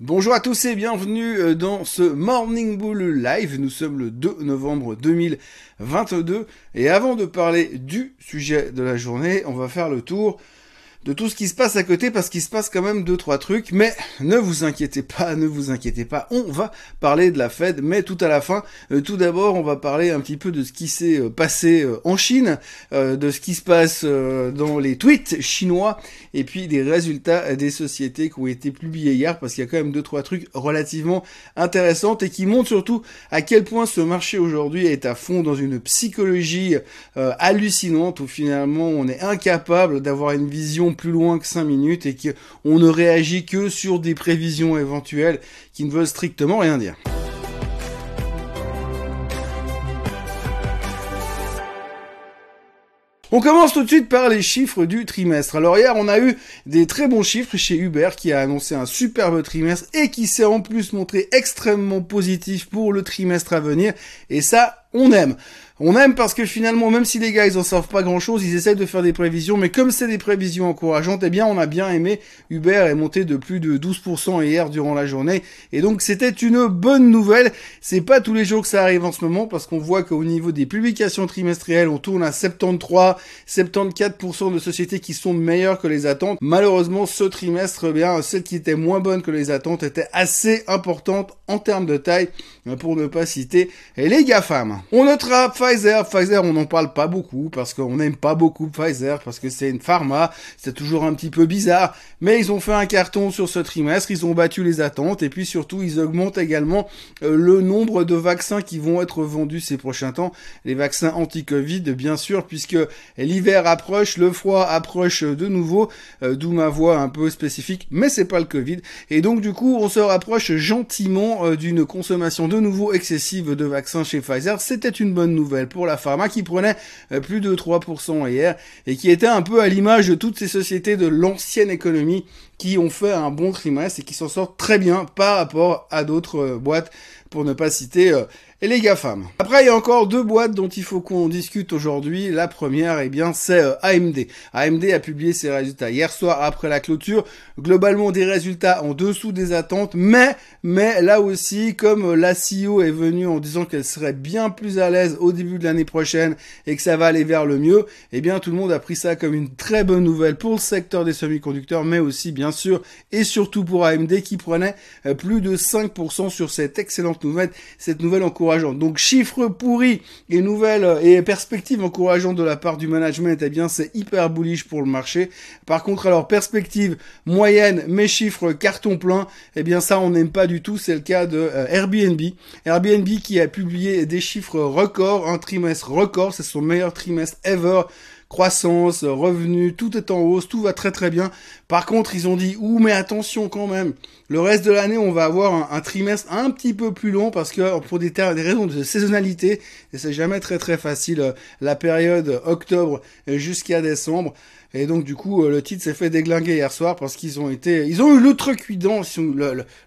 Bonjour à tous et bienvenue euh, dans ce Morning Bull Live. Nous sommes le 2 novembre 2022 et avant de parler du sujet de la journée, on va faire le tour de tout ce qui se passe à côté parce qu'il se passe quand même deux trois trucs. Mais ne vous inquiétez pas ne vous inquiétez pas. On va parler de la Fed mais tout à la fin. Euh, tout d'abord on va parler un petit peu de ce qui s'est euh, passé euh, en Chine de ce qui se passe dans les tweets chinois et puis des résultats des sociétés qui ont été publiés hier parce qu'il y a quand même deux trois trucs relativement intéressants et qui montrent surtout à quel point ce marché aujourd'hui est à fond dans une psychologie hallucinante où finalement on est incapable d'avoir une vision plus loin que 5 minutes et qu'on ne réagit que sur des prévisions éventuelles qui ne veulent strictement rien dire. On commence tout de suite par les chiffres du trimestre. Alors hier, on a eu des très bons chiffres chez Uber qui a annoncé un superbe trimestre et qui s'est en plus montré extrêmement positif pour le trimestre à venir. Et ça, on aime. On aime parce que finalement, même si les gars, ils en savent pas grand chose, ils essayent de faire des prévisions, mais comme c'est des prévisions encourageantes, eh bien, on a bien aimé. Uber est monté de plus de 12% hier durant la journée. Et donc, c'était une bonne nouvelle. C'est pas tous les jours que ça arrive en ce moment parce qu'on voit qu'au niveau des publications trimestrielles, on tourne à 73, 74% de sociétés qui sont meilleures que les attentes. Malheureusement, ce trimestre, eh bien, celle qui était moins bonne que les attentes était assez importante en termes de taille, pour ne pas citer les GAFAM. On notera Pfizer. Pfizer, on n'en parle pas beaucoup parce qu'on n'aime pas beaucoup Pfizer parce que c'est une pharma. C'est toujours un petit peu bizarre. Mais ils ont fait un carton sur ce trimestre. Ils ont battu les attentes et puis surtout, ils augmentent également euh, le nombre de vaccins qui vont être vendus ces prochains temps. Les vaccins anti-Covid, bien sûr, puisque l'hiver approche, le froid approche de nouveau. Euh, d'où ma voix un peu spécifique, mais c'est pas le Covid. Et donc, du coup, on se rapproche gentiment euh, d'une consommation de nouveau excessive de vaccins chez Pfizer. C'était une bonne nouvelle pour la pharma qui prenait euh, plus de 3% hier et qui était un peu à l'image de toutes ces sociétés de l'ancienne économie qui ont fait un bon trimestre et qui s'en sortent très bien par rapport à d'autres euh, boîtes pour ne pas citer euh, et les GAFAM. Après, il y a encore deux boîtes dont il faut qu'on discute aujourd'hui. La première, eh bien, c'est euh, AMD. AMD a publié ses résultats hier soir après la clôture. Globalement, des résultats en dessous des attentes, mais, mais là aussi, comme euh, la CEO est venue en disant qu'elle serait bien plus à l'aise au début de l'année prochaine et que ça va aller vers le mieux, eh bien, tout le monde a pris ça comme une très bonne nouvelle pour le secteur des semi-conducteurs, mais aussi, bien sûr, et surtout pour AMD qui prenait euh, plus de 5% sur cette excellente nouvelle, cette nouvelle en donc chiffres pourris et nouvelles euh, et perspectives encourageantes de la part du management, eh bien c'est hyper bullish pour le marché. Par contre, alors perspective moyenne, mes chiffres carton plein, eh bien ça on n'aime pas du tout. C'est le cas de euh, Airbnb. Airbnb qui a publié des chiffres records, un trimestre record, c'est son meilleur trimestre ever croissance, revenus, tout est en hausse, tout va très très bien. Par contre, ils ont dit, ouh, mais attention quand même, le reste de l'année, on va avoir un, trimestre un petit peu plus long parce que pour des, raisons de saisonnalité, et c'est jamais très très facile, euh, la période octobre jusqu'à décembre. Et donc du coup, euh, le titre s'est fait déglinguer hier soir parce qu'ils ont été, ils ont eu l'outrecuidance,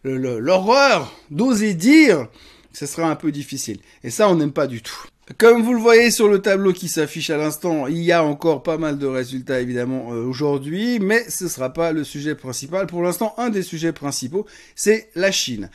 l'horreur d'oser dire que ce serait un peu difficile. Et ça, on n'aime pas du tout. Comme vous le voyez sur le tableau qui s'affiche à l'instant, il y a encore pas mal de résultats évidemment euh, aujourd'hui, mais ce ne sera pas le sujet principal. Pour l'instant, un des sujets principaux, c'est la Chine.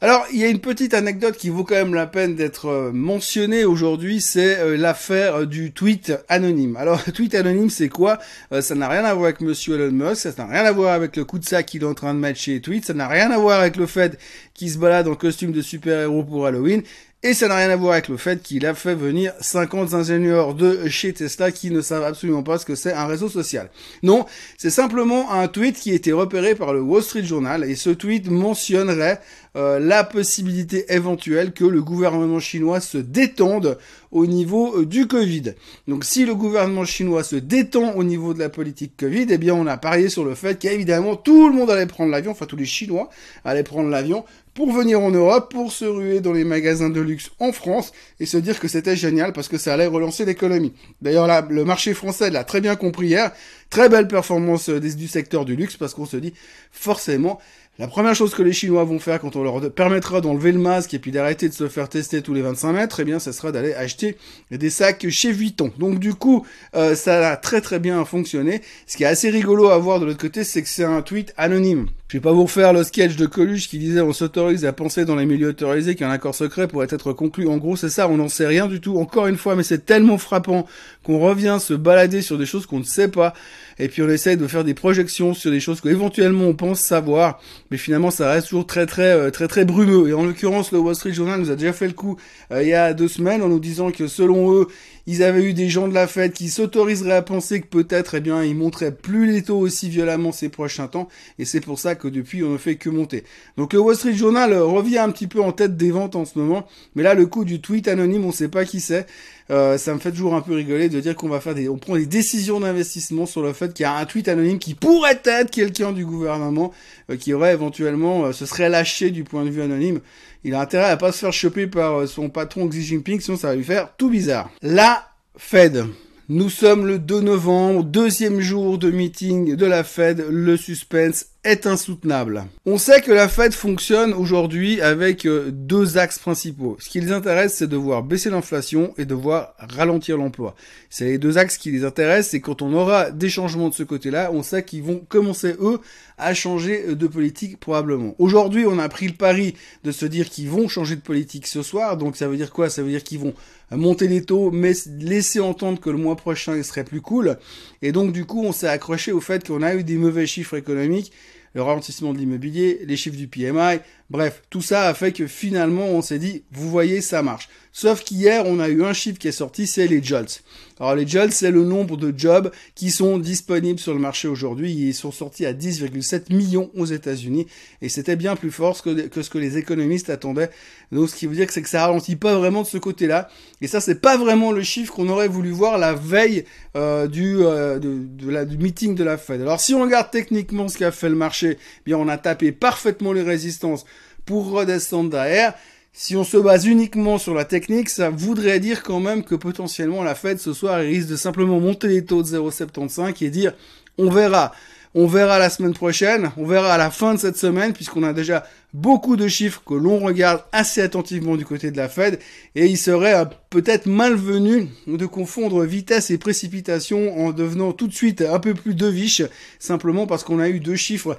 Alors, il y a une petite anecdote qui vaut quand même la peine d'être euh, mentionnée aujourd'hui, c'est euh, l'affaire du tweet anonyme. Alors, tweet anonyme, c'est quoi? Ça n'a rien à voir avec Monsieur Elon Musk, ça n'a rien à voir avec le coup de sac qu'il est en train de mettre chez Tweet, ça n'a rien à voir avec le fait qu'il se balade en costume de super-héros pour Halloween, et ça n'a rien à voir avec le fait qu'il a fait venir 50 ingénieurs de chez Tesla qui ne savent absolument pas ce que c'est un réseau social. Non, c'est simplement un tweet qui a été repéré par le Wall Street Journal et ce tweet mentionnerait euh, la possibilité éventuelle que le gouvernement chinois se détende au niveau euh, du Covid. Donc si le gouvernement chinois se détend au niveau de la politique Covid, eh bien on a parié sur le fait qu'évidemment tout le monde allait prendre l'avion, enfin tous les Chinois allaient prendre l'avion pour venir en Europe, pour se ruer dans les magasins de luxe en France et se dire que c'était génial parce que ça allait relancer l'économie. D'ailleurs, là, le marché français l'a très bien compris hier. Très belle performance euh, du secteur du luxe parce qu'on se dit forcément la première chose que les Chinois vont faire quand on leur permettra d'enlever le masque et puis d'arrêter de se faire tester tous les 25 mètres, eh bien, ça sera d'aller acheter des sacs chez Vuitton. Donc, du coup, euh, ça a très très bien fonctionné. Ce qui est assez rigolo à voir de l'autre côté, c'est que c'est un tweet anonyme Je vais pas vous refaire le sketch de Coluche qui disait on s'autorise à penser dans les milieux autorisés qu'un accord secret pourrait être conclu. En gros, c'est ça, on n'en sait rien du tout. Encore une fois, mais c'est tellement frappant qu'on revient se balader sur des choses qu'on ne sait pas. Et puis on essaye de faire des projections sur des choses qu'éventuellement on pense savoir. Mais finalement, ça reste toujours très très euh, très très brumeux. Et en l'occurrence, le Wall Street Journal nous a déjà fait le coup euh, il y a deux semaines en nous disant que selon eux, ils avaient eu des gens de la Fed qui s'autoriseraient à penser que peut-être, eh bien, ils monteraient plus les taux aussi violemment ces prochains temps. Et c'est pour ça que depuis, on ne fait que monter. Donc le Wall Street Journal euh, revient un petit peu en tête des ventes en ce moment. Mais là, le coup du tweet anonyme, on ne sait pas qui c'est. Euh, ça me fait toujours un peu rigoler de dire qu'on va faire des, on prend des décisions d'investissement sur le fait qu'il y a un tweet anonyme qui pourrait être quelqu'un du gouvernement euh, qui aurait éventuellement, se serait lâché du point de vue anonyme il a intérêt à pas se faire choper par euh, son patron Xi Jinping, sinon ça va lui faire tout bizarre. La Fed. Nous sommes le 2 novembre, deuxième jour de meeting de la Fed, le suspense est insoutenable. On sait que la Fed fonctionne aujourd'hui avec euh, deux axes principaux. Ce qui les intéresse, c'est de voir baisser l'inflation et de voir ralentir l'emploi. C'est les deux axes qui les intéressent et quand on aura des changements de ce côté-là, on sait qu'ils vont commencer, eux, à changer de politique probablement. Aujourd'hui, on a pris le pari de se dire qu'ils vont changer de politique ce soir. Donc ça veut dire quoi? Ça veut dire qu'ils vont monter les taux, mais laisser entendre que le mois prochain, il serait plus cool. Et donc du coup, on s'est accroché au fait qu'on a eu des mauvais chiffres économiques le ralentissement de l'immobilier, les chiffres du PMI, bref, tout ça a fait que finalement on s'est dit, vous voyez, ça marche. Sauf qu'hier, on a eu un chiffre qui est sorti, c'est les JOLTS. Alors les JOLTS, c'est le nombre de jobs qui sont disponibles sur le marché aujourd'hui. Ils sont sortis à 10,7 millions aux États-Unis et c'était bien plus fort que, ce que les économistes attendaient. Donc ce qui veut dire que c'est que ça ralentit pas vraiment de ce côté-là. Et ça, c'est pas vraiment le chiffre qu'on aurait voulu voir la veille euh, du, euh, du meeting de la Fed. Alors si on regarde techniquement ce qu'a fait le marché, eh on a tapé parfaitement les résistances pour redescendre derrière. Si on se base uniquement sur la technique, ça voudrait dire quand même que potentiellement la Fed ce soir risque de simplement monter les taux de 0,75 et dire on verra. On verra la semaine prochaine, on verra à la fin de cette semaine, puisqu'on a déjà beaucoup de chiffres que l'on regarde assez attentivement du côté de la Fed, et il serait euh, peut-être malvenu de confondre vitesse et précipitation en devenant tout de suite un peu plus deviche, simplement parce qu'on a eu deux chiffres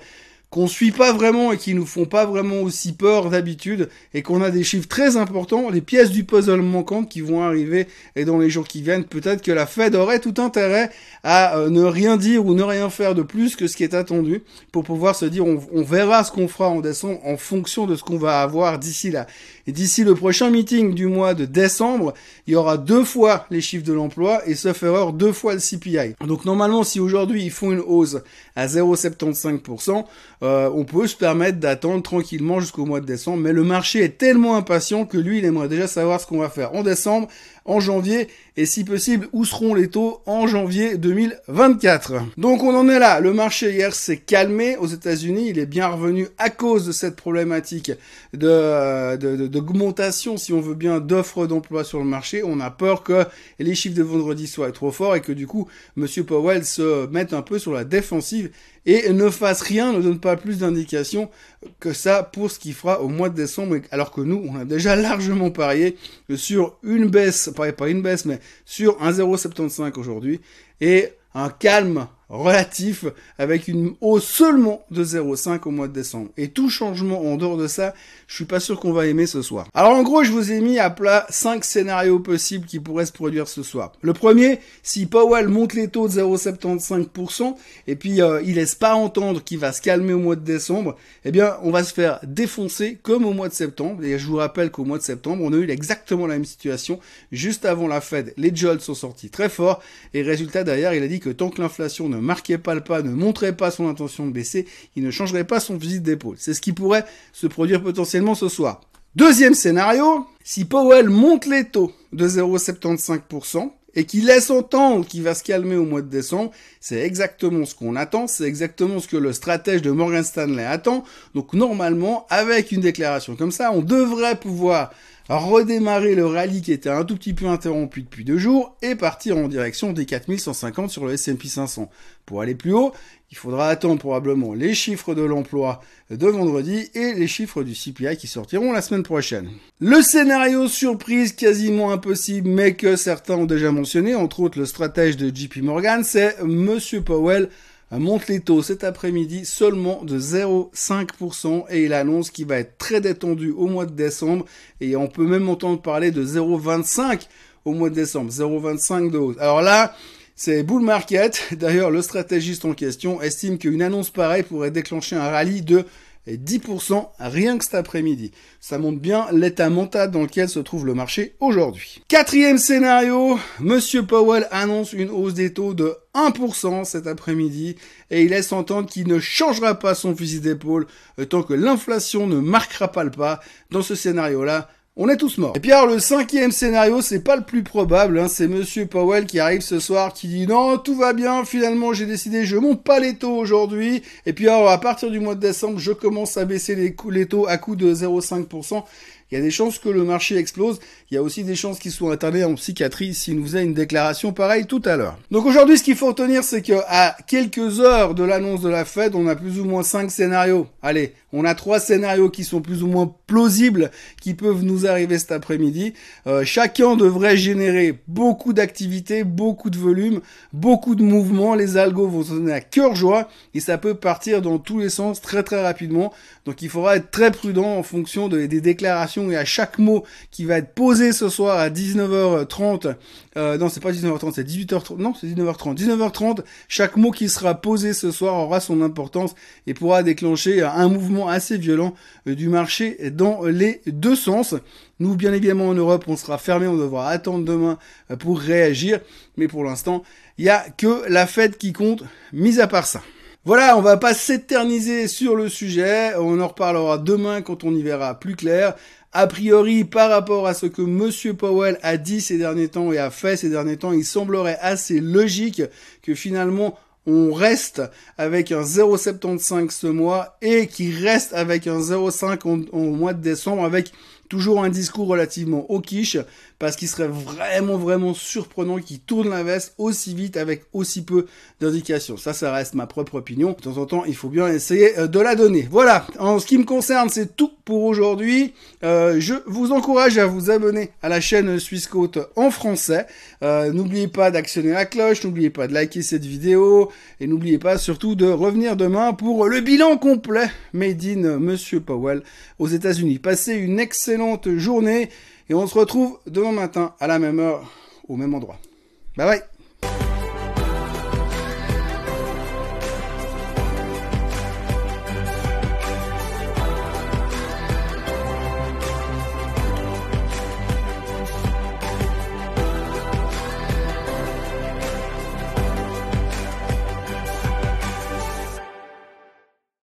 qu'on suit pas vraiment et qui nous font pas vraiment aussi peur d'habitude et qu'on a des chiffres très importants, les pièces du puzzle manquantes qui vont arriver et dans les jours qui viennent, peut-être que la Fed aurait tout intérêt à euh, ne rien dire ou ne rien faire de plus que ce qui est attendu pour pouvoir se dire on, on verra ce qu'on fera en décembre en fonction de ce qu'on va avoir d'ici là. Et d'ici le prochain meeting du mois de décembre, il y aura deux fois les chiffres de l'emploi et sauf erreur deux fois le CPI. Donc normalement si aujourd'hui ils font une hausse à 0,75%, euh, on peut se permettre d'attendre tranquillement jusqu'au mois de décembre, mais le marché est tellement impatient que lui, il aimerait déjà savoir ce qu'on va faire. En décembre en janvier et si possible où seront les taux en janvier 2024. Donc on en est là, le marché hier s'est calmé aux États-Unis, il est bien revenu à cause de cette problématique de d'augmentation si on veut bien d'offres d'emploi sur le marché. On a peur que les chiffres de vendredi soient trop forts et que du coup monsieur Powell se mette un peu sur la défensive et ne fasse rien, ne donne pas plus d'indications que ça pour ce qu'il fera au mois de décembre, alors que nous, on a déjà largement parié sur une baisse pas, une baisse, mais sur un 0,75 aujourd'hui, et un calme relatif avec une hausse seulement de 0,5 au mois de décembre. Et tout changement en dehors de ça, je suis pas sûr qu'on va aimer ce soir. Alors en gros, je vous ai mis à plat 5 scénarios possibles qui pourraient se produire ce soir. Le premier, si Powell monte les taux de 0,75% et puis euh, il laisse pas entendre qu'il va se calmer au mois de décembre, eh bien on va se faire défoncer comme au mois de septembre. Et je vous rappelle qu'au mois de septembre, on a eu exactement la même situation. Juste avant la Fed, les jolts sont sortis très fort et résultat derrière, il a dit que tant que l'inflation ne marquait pas le pas, ne montrait pas son intention de baisser, il ne changerait pas son fusil d'épaule. C'est ce qui pourrait se produire potentiellement ce soir. Deuxième scénario, si Powell monte les taux de 0,75%, et qu'il laisse entendre qu'il va se calmer au mois de décembre, c'est exactement ce qu'on attend, c'est exactement ce que le stratège de Morgan Stanley attend. Donc normalement, avec une déclaration comme ça, on devrait pouvoir redémarrer le rallye qui était un tout petit peu interrompu depuis deux jours et partir en direction des 4150 sur le S&P 500. Pour aller plus haut, il faudra attendre probablement les chiffres de l'emploi de vendredi et les chiffres du CPI qui sortiront la semaine prochaine. Le scénario surprise quasiment impossible mais que certains ont déjà mentionné, entre autres le stratège de JP Morgan, c'est Monsieur Powell monte les taux cet après-midi seulement de 0,5% et il annonce qu'il va être très détendu au mois de décembre et on peut même entendre parler de 0,25 au mois de décembre, 0,25 de. Alors là, c'est bull market. D'ailleurs, le stratégiste en question estime qu'une annonce pareille pourrait déclencher un rallye de 10% rien que cet après-midi. Ça montre bien l'état mental dans lequel se trouve le marché aujourd'hui. Quatrième scénario, Monsieur Powell annonce une hausse des taux de 1% cet après-midi et il laisse entendre qu'il ne changera pas son fusil d'épaule tant que l'inflation ne marquera pas le pas. Dans ce scénario-là, on est tous morts. Et puis alors le cinquième scénario, c'est pas le plus probable, hein, c'est Monsieur Powell qui arrive ce soir, qui dit non, tout va bien, finalement j'ai décidé, je monte pas les taux aujourd'hui, et puis alors à partir du mois de décembre, je commence à baisser les, les taux à coût de 0,5%, il y a des chances que le marché explose. Il y a aussi des chances qu'il soit internés en psychiatrie s'il nous faisait une déclaration pareille tout à l'heure. Donc aujourd'hui, ce qu'il faut retenir, c'est que à quelques heures de l'annonce de la Fed, on a plus ou moins cinq scénarios. Allez, on a trois scénarios qui sont plus ou moins plausibles, qui peuvent nous arriver cet après-midi. Euh, chacun devrait générer beaucoup d'activité, beaucoup de volume, beaucoup de mouvements. Les algos vont se donner à cœur joie et ça peut partir dans tous les sens très très rapidement. Donc il faudra être très prudent en fonction des déclarations et à chaque mot qui va être posé ce soir à 19h30, euh, non c'est pas 19h30, c'est 18h30, non c'est 19h30, 19h30, chaque mot qui sera posé ce soir aura son importance et pourra déclencher un mouvement assez violent euh, du marché dans les deux sens. Nous, bien évidemment, en Europe, on sera fermé, on devra attendre demain euh, pour réagir. Mais pour l'instant, il n'y a que la fête qui compte, mis à part ça. Voilà, on va pas s'éterniser sur le sujet. On en reparlera demain quand on y verra plus clair a priori, par rapport à ce que Monsieur Powell a dit ces derniers temps et a fait ces derniers temps, il semblerait assez logique que finalement on reste avec un 0,75 ce mois et qu'il reste avec un 0,5 au mois de décembre avec toujours un discours relativement quiche parce qu'il serait vraiment vraiment surprenant qu'il tourne la veste aussi vite avec aussi peu d'indications. Ça, ça reste ma propre opinion. De temps en temps, il faut bien essayer euh, de la donner. Voilà, en ce qui me concerne, c'est tout pour aujourd'hui. Euh, je vous encourage à vous abonner à la chaîne Suisse Côte en français. Euh, n'oubliez pas d'actionner la cloche, n'oubliez pas de liker cette vidéo et n'oubliez pas surtout de revenir demain pour le bilan complet Made in Monsieur Powell aux États-Unis. Passez une excellente journée et on se retrouve demain matin à la même heure au même endroit. Bye bye